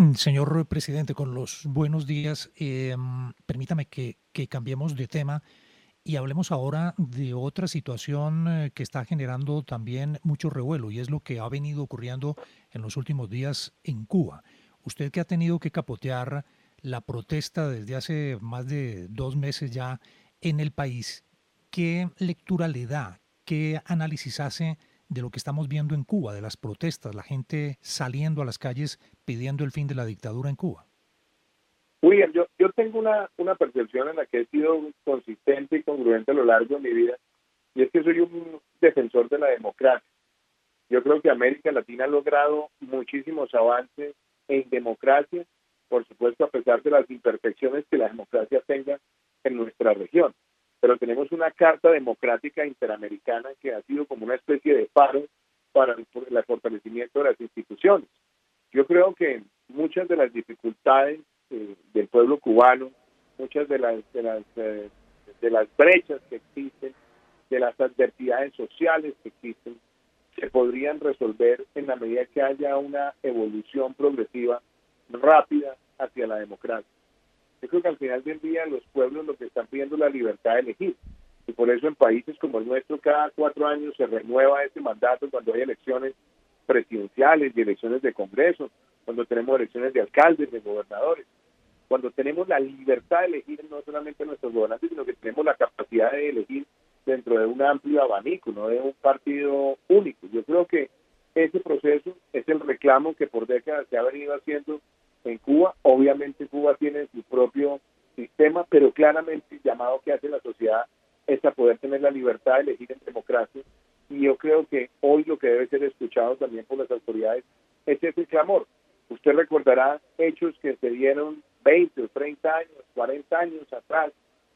Mm, señor presidente, con los buenos días, em, permítame que, cambiemos de tema y hablemos ahora de otra situación eh, que está generando también mucho revuelo y es lo que ha venido ocurriendo en los últimos días en Cuba. Usted que ha tenido que capotear la protesta desde hace más de dos meses ya en el país, ¿qué lectura le da? ¿Qué análisis hace de lo que estamos viendo en Cuba, de las protestas, la gente saliendo a las calles pidiendo el fin de la dictadura en Cuba? William, yo, yo tengo una, una percepción en la que he sido consistente y congruente a lo largo de mi vida, y es que soy un defensor de la democracia. Yo creo que América Latina ha logrado muchísimos avances en democracia, por supuesto a pesar de las imperfecciones que la democracia tenga en nuestra región pero tenemos una carta democrática interamericana que ha sido como una especie de faro para el, fortalecimiento de las instituciones. Yo creo que muchas de las dificultades eh, del pueblo cubano, muchas de las de las eh, de las brechas que existen, de las adversidades sociales que existen, se podrían resolver en la medida que haya una evolución progresiva rápida hacia la democracia. Yo creo que al final del día los pueblos lo que están pidiendo es la libertad de elegir. Y por eso en países como el nuestro cada cuatro años se renueva ese mandato cuando hay elecciones presidenciales y elecciones de Congreso, cuando tenemos elecciones de alcaldes, de gobernadores, cuando tenemos la libertad de elegir no solamente nuestros gobernantes, sino que tenemos la capacidad de elegir dentro de un amplio abanico, no de un partido único. Yo creo que ese proceso es el reclamo que por décadas se ha venido haciendo en Cuba. Obviamente Cuba tiene su propio sistema, pero claramente el llamado que hace la sociedad es a poder tener la libertad de elegir en democracia. Y yo creo que hoy lo que debe ser escuchado también por las autoridades es ese clamor. Usted recordará hechos que se dieron 20 o 30 años, 40 años atrás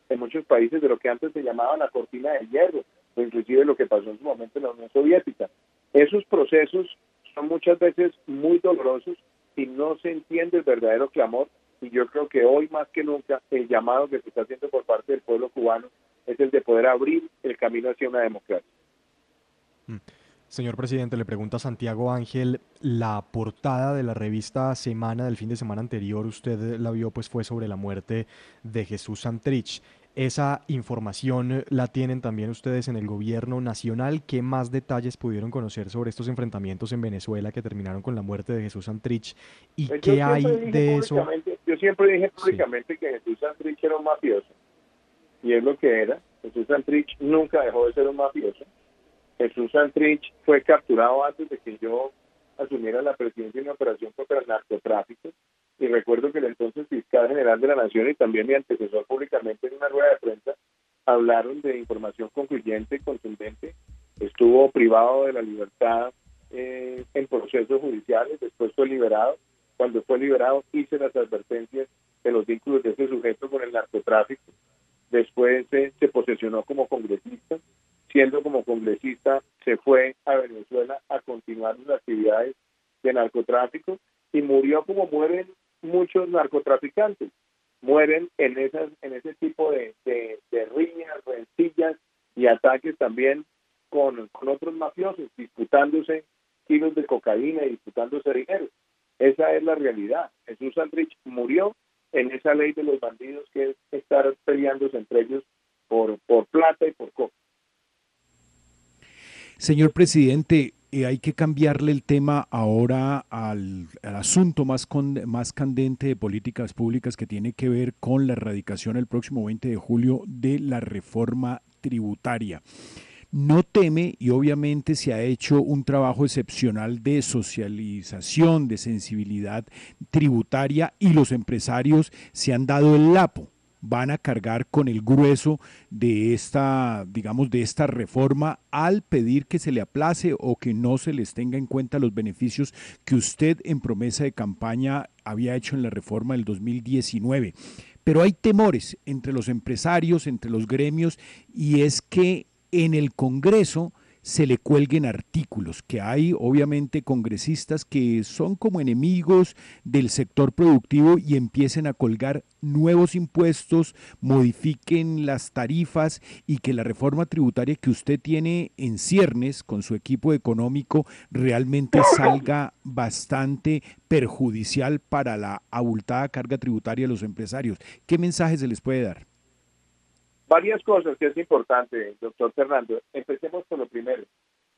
en muchos países de lo que antes se llamaba la cortina de hierro, o inclusive lo que pasó en su momento en la Unión Soviética. Esos procesos son muchas veces muy dolorosos si no se entiende el verdadero clamor. Y yo creo que hoy más que nunca el llamado que se está haciendo por parte del pueblo cubano es el de poder abrir el camino hacia una democracia. Mm. Señor presidente, le pregunta a Santiago Ángel, la portada de la revista Semana del fin de semana anterior, usted la vio, pues fue sobre la muerte de Jesús Santrich. Esa información la tienen también ustedes en el gobierno nacional. ¿Qué más detalles pudieron conocer sobre estos enfrentamientos en Venezuela que terminaron con la muerte de Jesús Santrich? ¿Y pues qué hay de eso? Yo siempre dije públicamente que Jesús Santrich era un mafioso. Y es lo que era. Jesús Santrich nunca dejó de ser un mafioso. Jesús Santrich fue capturado antes de que yo asumiera la presidencia de una operación contra el narcotráfico y recuerdo que el entonces fiscal general de la Nación y también mi antecesor públicamente en una rueda de prensa hablaron de información concluyente, contundente, estuvo privado de la libertad eh, en procesos judiciales, después fue liberado, cuando fue liberado hice las advertencias de los vínculos de ese sujeto con el narcotráfico, después se posesionó como congresista, siendo como congresista se fue a Venezuela a continuar las actividades de narcotráfico y murió como mueren muchos narcotraficantes mueren en esas en ese tipo de, de, riñas, rencillas y ataques también con, con otros mafiosos, disputándose kilos de cocaína y disputándose dinero. Esa es la realidad. Jesús Andrich murió en esa ley de los bandidos que es estar peleándose entre ellos por, por plata y por coca. Señor presidente, eh, hay que cambiarle el tema ahora al, asunto más, más candente de políticas públicas que tiene que ver con la erradicación el próximo 20 de julio de la reforma tributaria. No teme y obviamente se ha hecho un trabajo excepcional de socialización, de sensibilidad tributaria y los empresarios se han dado el lapo van a cargar con el grueso de esta, digamos, de esta reforma al pedir que se le aplace o que no se les tenga en cuenta los beneficios que usted en promesa de campaña había hecho en la reforma del 2019. Pero hay temores entre los empresarios, entre los gremios, y es que en el Congreso se le cuelguen artículos, que hay obviamente congresistas que son como enemigos del sector productivo y empiecen a colgar nuevos impuestos, modifiquen las tarifas y que la reforma tributaria que usted tiene en ciernes con su equipo económico realmente salga bastante perjudicial para la abultada carga tributaria de los empresarios. ¿Qué mensaje se les puede dar? Varias cosas que es importante, doctor Fernando. Empecemos con lo primero.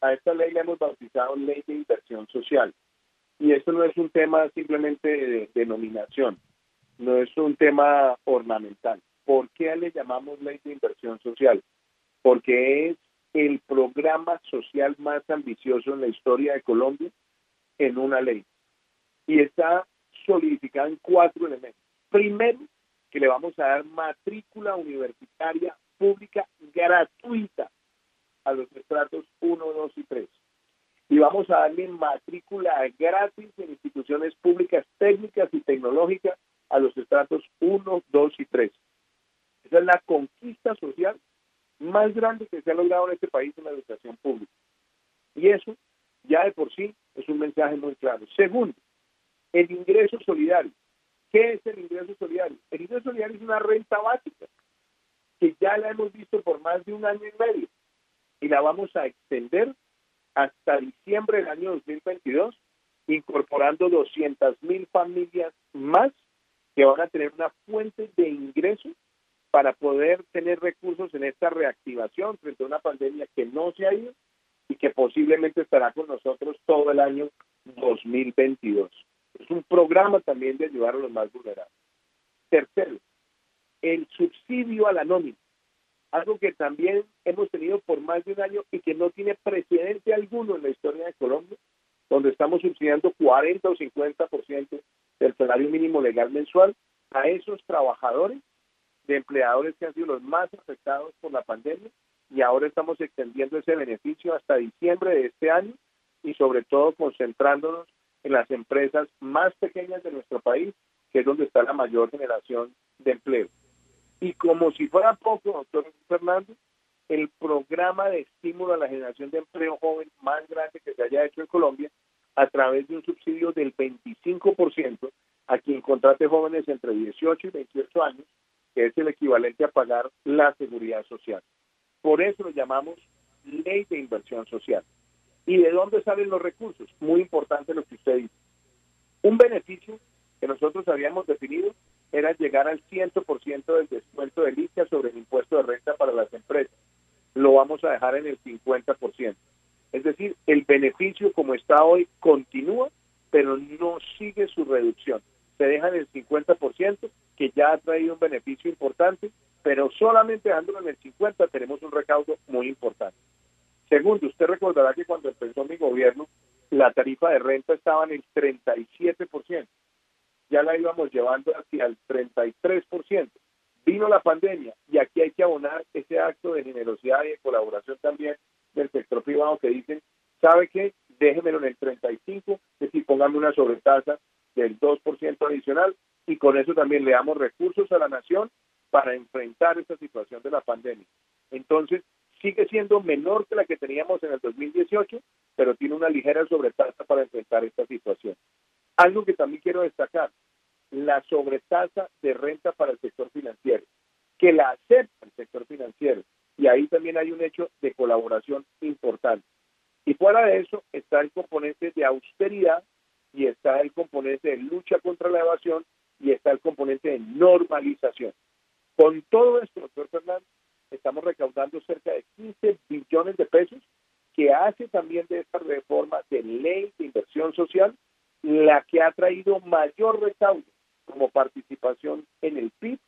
A esta ley le hemos bautizado Ley de Inversión Social. Y esto no es un tema simplemente de denominación, no es un tema ornamental. ¿Por qué le llamamos Ley de Inversión Social? Porque es el programa social más ambicioso en la historia de Colombia en una ley. Y está solidificado en cuatro elementos. Primero, que le vamos a dar matrícula universitaria pública gratuita a los estratos 1, 2 y 3. Y vamos a darle matrícula gratis en instituciones públicas técnicas y tecnológicas a los estratos 1, 2 y 3. Esa es la conquista social más grande que se ha logrado en este país en la educación pública. Y eso ya de por sí es un mensaje muy claro. Segundo, el ingreso solidario. ¿Qué es el ingreso solidario? El ingreso solidario es una renta básica que ya la hemos visto por más de un año y medio y la vamos a extender hasta diciembre del año 2022, incorporando 200 mil familias más que van a tener una fuente de ingreso para poder tener recursos en esta reactivación frente a una pandemia que no se ha ido y que posiblemente estará con nosotros todo el año 2022. Es un programa también de ayudar a los más vulnerables. Tercero, el subsidio a la nómina, algo que también hemos tenido por más de un año y que no tiene precedente alguno en la historia de Colombia, donde estamos subsidiando 40 o 50% del salario mínimo legal mensual a esos trabajadores de empleadores que han sido los más afectados por la pandemia y ahora estamos extendiendo ese beneficio hasta diciembre de este año y sobre todo concentrándonos en las empresas más pequeñas de nuestro país, que es donde está la mayor generación de empleo. Y como si fuera poco, doctor Fernando, el programa de estímulo a la generación de empleo joven más grande que se haya hecho en Colombia, a través de un subsidio del 25% a quien contrate jóvenes entre 18 y 28 años, que es el equivalente a pagar la seguridad social. Por eso lo llamamos ley de inversión social. ¿Y de dónde salen los recursos? Muy importante lo que usted dice. Un beneficio que nosotros habíamos definido era llegar al 100% del descuento del ICA sobre el impuesto de renta para las empresas. Lo vamos a dejar en el 50%. Es decir, el beneficio como está hoy continúa, pero no sigue su reducción. Se deja en el 50%, que ya ha traído un beneficio importante, pero solamente dejándolo en el 50% tenemos un recaudo muy importante. Segundo, usted recordará que cuando empezó mi gobierno, la tarifa de renta estaba en el 37%. Ya la íbamos llevando hacia el 33%. Vino la pandemia y aquí hay que abonar ese acto de generosidad y de colaboración también del sector privado que dicen, ¿sabe qué? Déjemelo en el 35, es decir, póngame una sobretasa del 2% adicional y con eso también le damos recursos a la nación para enfrentar esta situación de la pandemia. Entonces, sigue siendo menor que la que teníamos en el 2018, pero tiene una ligera sobretasa para enfrentar esta situación. Algo que también quiero destacar, la sobretasa de renta para el sector financiero, que la acepta el sector financiero, y ahí también hay un hecho de colaboración importante. Y fuera de eso está el componente de austeridad y está el componente de lucha contra la evasión y está el componente de normalización. Con todo esto, doctor Fernández, estamos recaudando cerca de 15 billones de pesos, que hace también de esta reforma de ley de inversión social la que ha traído mayor recaudo como participación en el PIB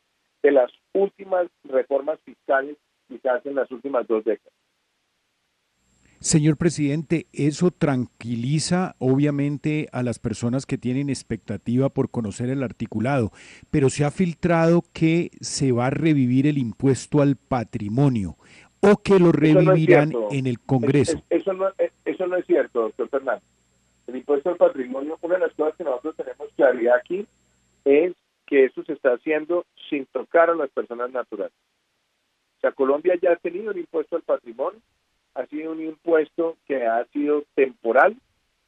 de las últimas reformas fiscales quizás en las últimas dos décadas. Señor presidente, eso tranquiliza obviamente a las personas que tienen expectativa por conocer el articulado, pero se ha filtrado que se va a revivir el impuesto al patrimonio o que lo revivirán en el Congreso. eso, no, eso no es cierto, doctor Fernández. El impuesto al patrimonio, una de las cosas que nosotros tenemos claridad aquí es que eso se está haciendo sin tocar a las personas naturales. O sea, Colombia ya ha tenido el impuesto al patrimonio, ha sido un impuesto que ha sido temporal,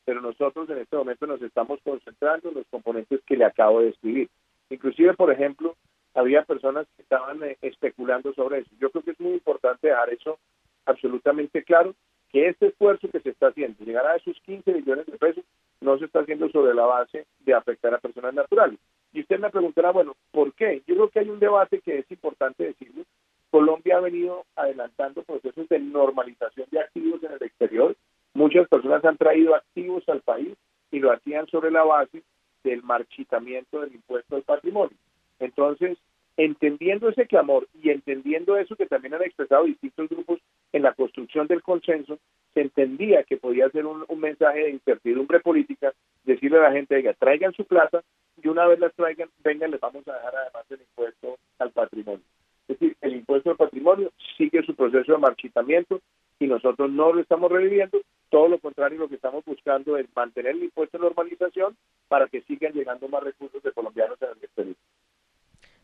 pero nosotros en este momento nos estamos concentrando en los componentes que le acabo de describir. Inclusive, por ejemplo, había personas que estaban eh, especulando sobre eso. Yo creo que es muy importante dejar eso absolutamente claro, que este esfuerzo que se está haciendo, llegar a esos 15 millones de pesos, no se está haciendo sobre la base de afectar a personas naturales. Y usted me preguntará, bueno, ¿por qué? Yo creo que hay un debate que es importante decirlo. Colombia ha venido adelantando procesos de normalización de activos en el exterior. Muchas personas han traído activos al país y lo hacían sobre la base del marchitamiento del impuesto al patrimonio. Entonces, entendiendo ese clamor y entendiendo eso que también han expresado distintos grupos en la construcción del consenso, se entendía que podía ser un, mensaje de incertidumbre política, decirle a la gente, oiga, traigan su plata y una vez las traigan, vengan, les vamos a dejar además el impuesto al patrimonio. Es decir, el impuesto al patrimonio sigue su proceso de marchitamiento y nosotros no lo estamos reviviendo, todo lo contrario, lo que estamos buscando es mantener el impuesto de normalización para que sigan llegando más recursos de colombianos en el exterior.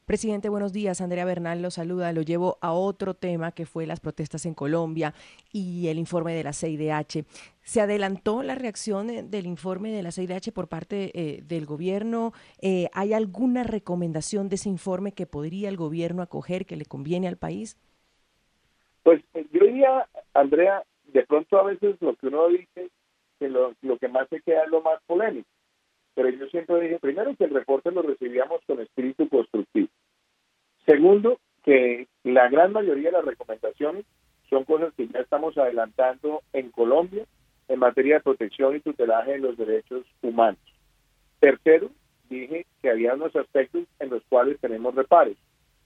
Presidente, buenos días. Andrea Bernal lo saluda. Lo llevo a otro tema que fue las protestas en Colombia y el informe de la CIDH. ¿Se adelantó la reacción del informe de la CIDH por parte eh, del gobierno? Eh, ¿Hay alguna recomendación de ese informe que podría el gobierno acoger que le conviene al país? Pues eh, yo diría, Andrea, de pronto a veces lo que uno dice, que lo, lo que más se queda es lo más polémico pero yo siempre dije, primero, que el reporte lo recibíamos con espíritu constructivo. Segundo, que la gran mayoría de las recomendaciones son cosas que ya estamos adelantando en Colombia en materia de protección y tutelaje de los derechos humanos. Tercero, dije que había unos aspectos en los cuales tenemos reparos.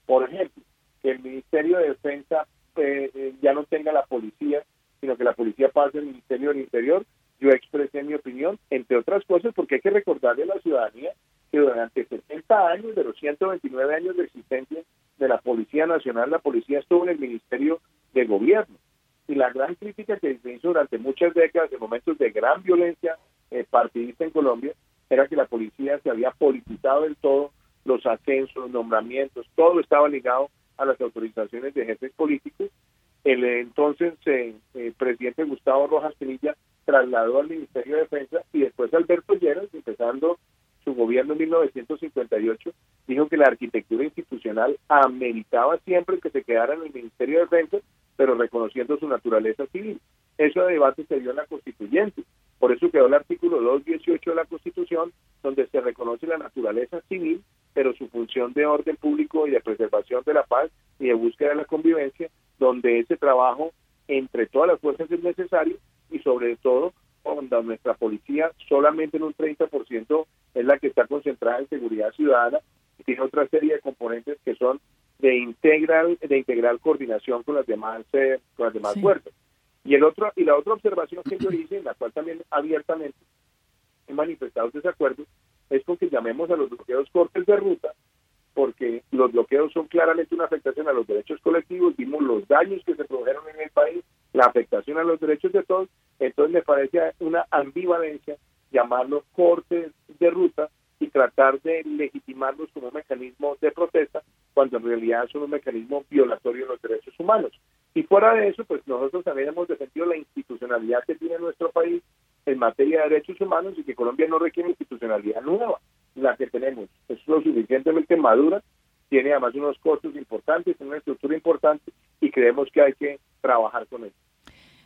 Por ejemplo, que el Ministerio de Defensa eh, eh, ya no tenga la policía, sino que la policía pase al Ministerio del Interior yo expresé mi opinión, entre otras cosas, porque hay que recordarle a la ciudadanía que durante 70 años, de los 129 años de existencia de la Policía Nacional, la policía estuvo en el Ministerio de Gobierno. Y la gran crítica que se hizo durante muchas décadas, en momentos de gran violencia eh, partidista en Colombia, era que la policía se había politizado del todo, los ascensos, los nombramientos, todo estaba ligado a las autorizaciones de jefes políticos. El entonces eh, eh, presidente Gustavo Rojas Pinilla trasladó al Ministerio de Defensa y después Alberto Lleras, empezando su gobierno en 1958, dijo que la arquitectura institucional ameritaba siempre que se quedara en el Ministerio de Defensa, pero reconociendo su naturaleza civil. Ese debate se dio en la constituyente. Por eso quedó el artículo 218 de la Constitución, donde se reconoce la naturaleza civil, pero su función de orden público y de preservación de la paz y de búsqueda de la convivencia, donde ese trabajo entre todas las fuerzas es necesario sobre todo cuando nuestra policía solamente en un 30% es la que está concentrada en seguridad ciudadana y tiene otra serie de componentes que son de integral de integral coordinación con las demás eh, con las demás fuerzas. Y el otro y la otra observación que yo hice, en la cual también abiertamente he manifestado desacuerdo, es con que llamemos a los bloqueos cortes de ruta porque los bloqueos son claramente una afectación a los derechos colectivos, vimos los daños que se produjeron en el país, la afectación a los derechos de todos, entonces me parece una ambivalencia llamarlos cortes de ruta y tratar de legitimarlos como un mecanismo de protesta, cuando en realidad son un mecanismo violatorio de los derechos humanos. Y fuera de eso, pues nosotros también hemos defendido la institucionalidad que tiene nuestro país en materia de derechos humanos y que Colombia no requiere institucionalidad nueva la que tenemos es lo suficientemente madura, tiene además unos costos importantes, tiene una estructura importante y creemos que hay que trabajar con eso.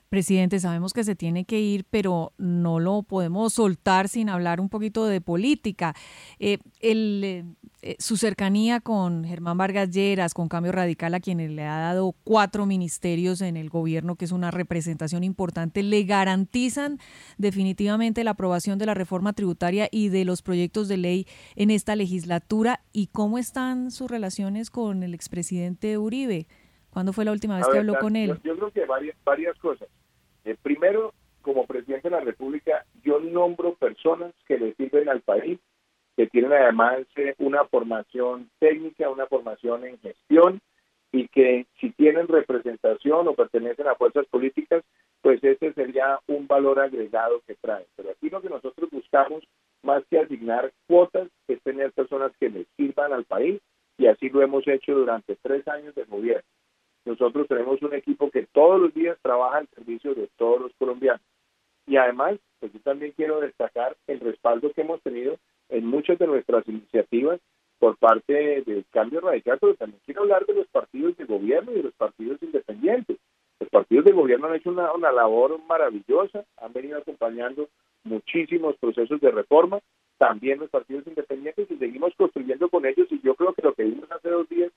Presidente, sabemos que se tiene que ir, pero no lo podemos soltar sin hablar un poquito de política. Eh, el, eh, su cercanía con Germán Vargas Lleras, con Cambio Radical, a quienes le ha dado cuatro ministerios en el gobierno, que es una representación importante, ¿le garantizan definitivamente la aprobación de la reforma tributaria y de los proyectos de ley en esta legislatura? ¿Y cómo están sus relaciones con el expresidente Uribe? ¿Cuándo fue la última vez que habló con él? Yo, creo que varias, varias cosas. Eh, primero, como presidente de la República, yo nombro personas que le sirven al país, que tienen además eh, una formación técnica, una formación en gestión y que si tienen representación o pertenecen a fuerzas políticas, pues ese sería un valor agregado que traen. Pero aquí lo que nosotros buscamos, más que asignar cuotas, es tener personas que le sirvan al país y así lo hemos hecho durante tres años de gobierno. Nosotros tenemos un equipo que todos los días trabaja al servicio de todos los colombianos. Y además, pues yo también quiero destacar el respaldo que hemos tenido en muchas de nuestras iniciativas por parte del cambio radical, pero también quiero hablar de los partidos de gobierno y de los partidos independientes. Los partidos de gobierno han hecho una, una labor maravillosa, han venido acompañando muchísimos procesos de reforma, también los partidos independientes y seguimos construyendo con ellos y yo creo que lo que vimos hace dos días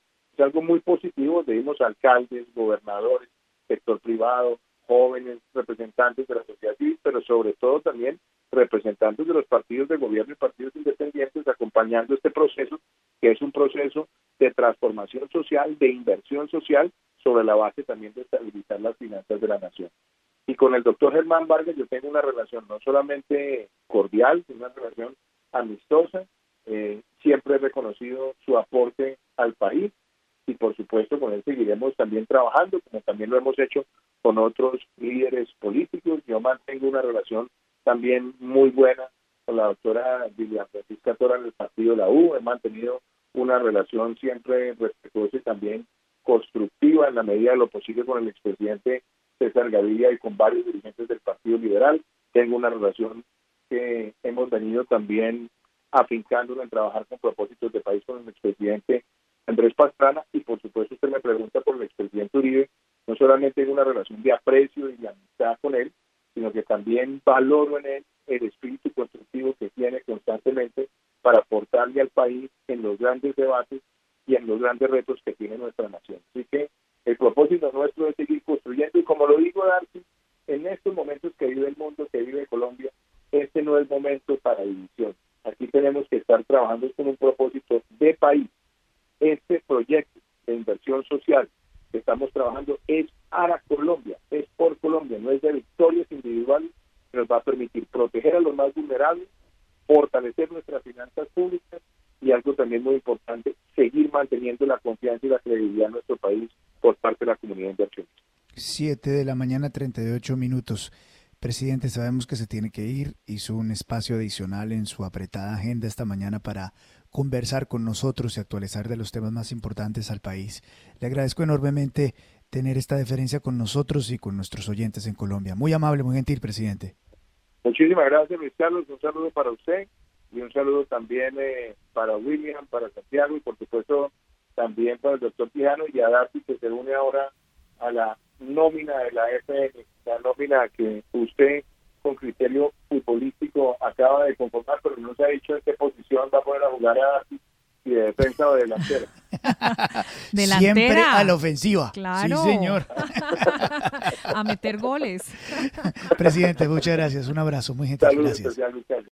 algo muy positivo, vimos alcaldes, gobernadores, sector privado, jóvenes, representantes de la sociedad civil, pero sobre todo también representantes de los partidos de gobierno y partidos independientes acompañando este proceso, que es un proceso de transformación social, de inversión social, sobre la base también de estabilizar las finanzas de la nación. Y con el doctor Germán Vargas yo tengo una relación no solamente cordial, sino una relación amistosa. Eh, siempre he reconocido su aporte al país y por supuesto con él seguiremos también trabajando, como también lo hemos hecho con otros líderes políticos. Yo mantengo una relación también muy buena con la doctora Vivian Francisca Tora en el partido la U. He mantenido una relación siempre respetuosa y también constructiva en la medida de lo posible con el expresidente César Gaviria y con varios dirigentes del Partido Liberal. Tengo una relación que hemos venido también afincando en trabajar con propósitos de país con el expresidente Andrés Pastrana y por supuesto usted me pregunta por el expresidente Uribe, no solamente tengo una relación de aprecio y de amistad con él, sino que también valoro en él el espíritu constructivo que tiene constantemente para aportarle al país en los grandes debates y en los grandes retos que tiene nuestra nación. Así que el propósito nuestro es seguir construyendo y como lo digo Darcy, en estos momentos que vive el mundo, que vive Colombia, este no es momento para división. Aquí tenemos que estar trabajando con un propósito de país. Este proyecto de inversión social que estamos trabajando es para Colombia, es por Colombia, no es de victorias individuales que nos va a permitir proteger a los más vulnerables, fortalecer nuestras finanzas públicas y algo también muy importante, seguir manteniendo la confianza y la credibilidad en nuestro país por parte de la comunidad inversionista. Siete de la mañana, 38 minutos. Presidente, sabemos que se tiene que ir. Hizo un espacio adicional en su apretada agenda esta mañana para conversar con nosotros y actualizar de los temas más importantes al país. Le agradezco enormemente tener esta deferencia con nosotros y con nuestros oyentes en Colombia. Muy amable, muy gentil, presidente. Muchísimas gracias, Luis Carlos. Un saludo para usted y un saludo también eh, para William, para Santiago y por supuesto también para el doctor Tijano y a Darcy que se une ahora a la nómina de la FN, la nómina que usted con criterio futbolístico acaba de conformar, pero no se ha dicho en qué posición va a poder jugar a si de defensa o de delantera. delantera. Siempre a la ofensiva. Claro. Sí, señor. a meter goles. Presidente, muchas gracias. Un abrazo muy gentil. Saludos, Gracias. especial.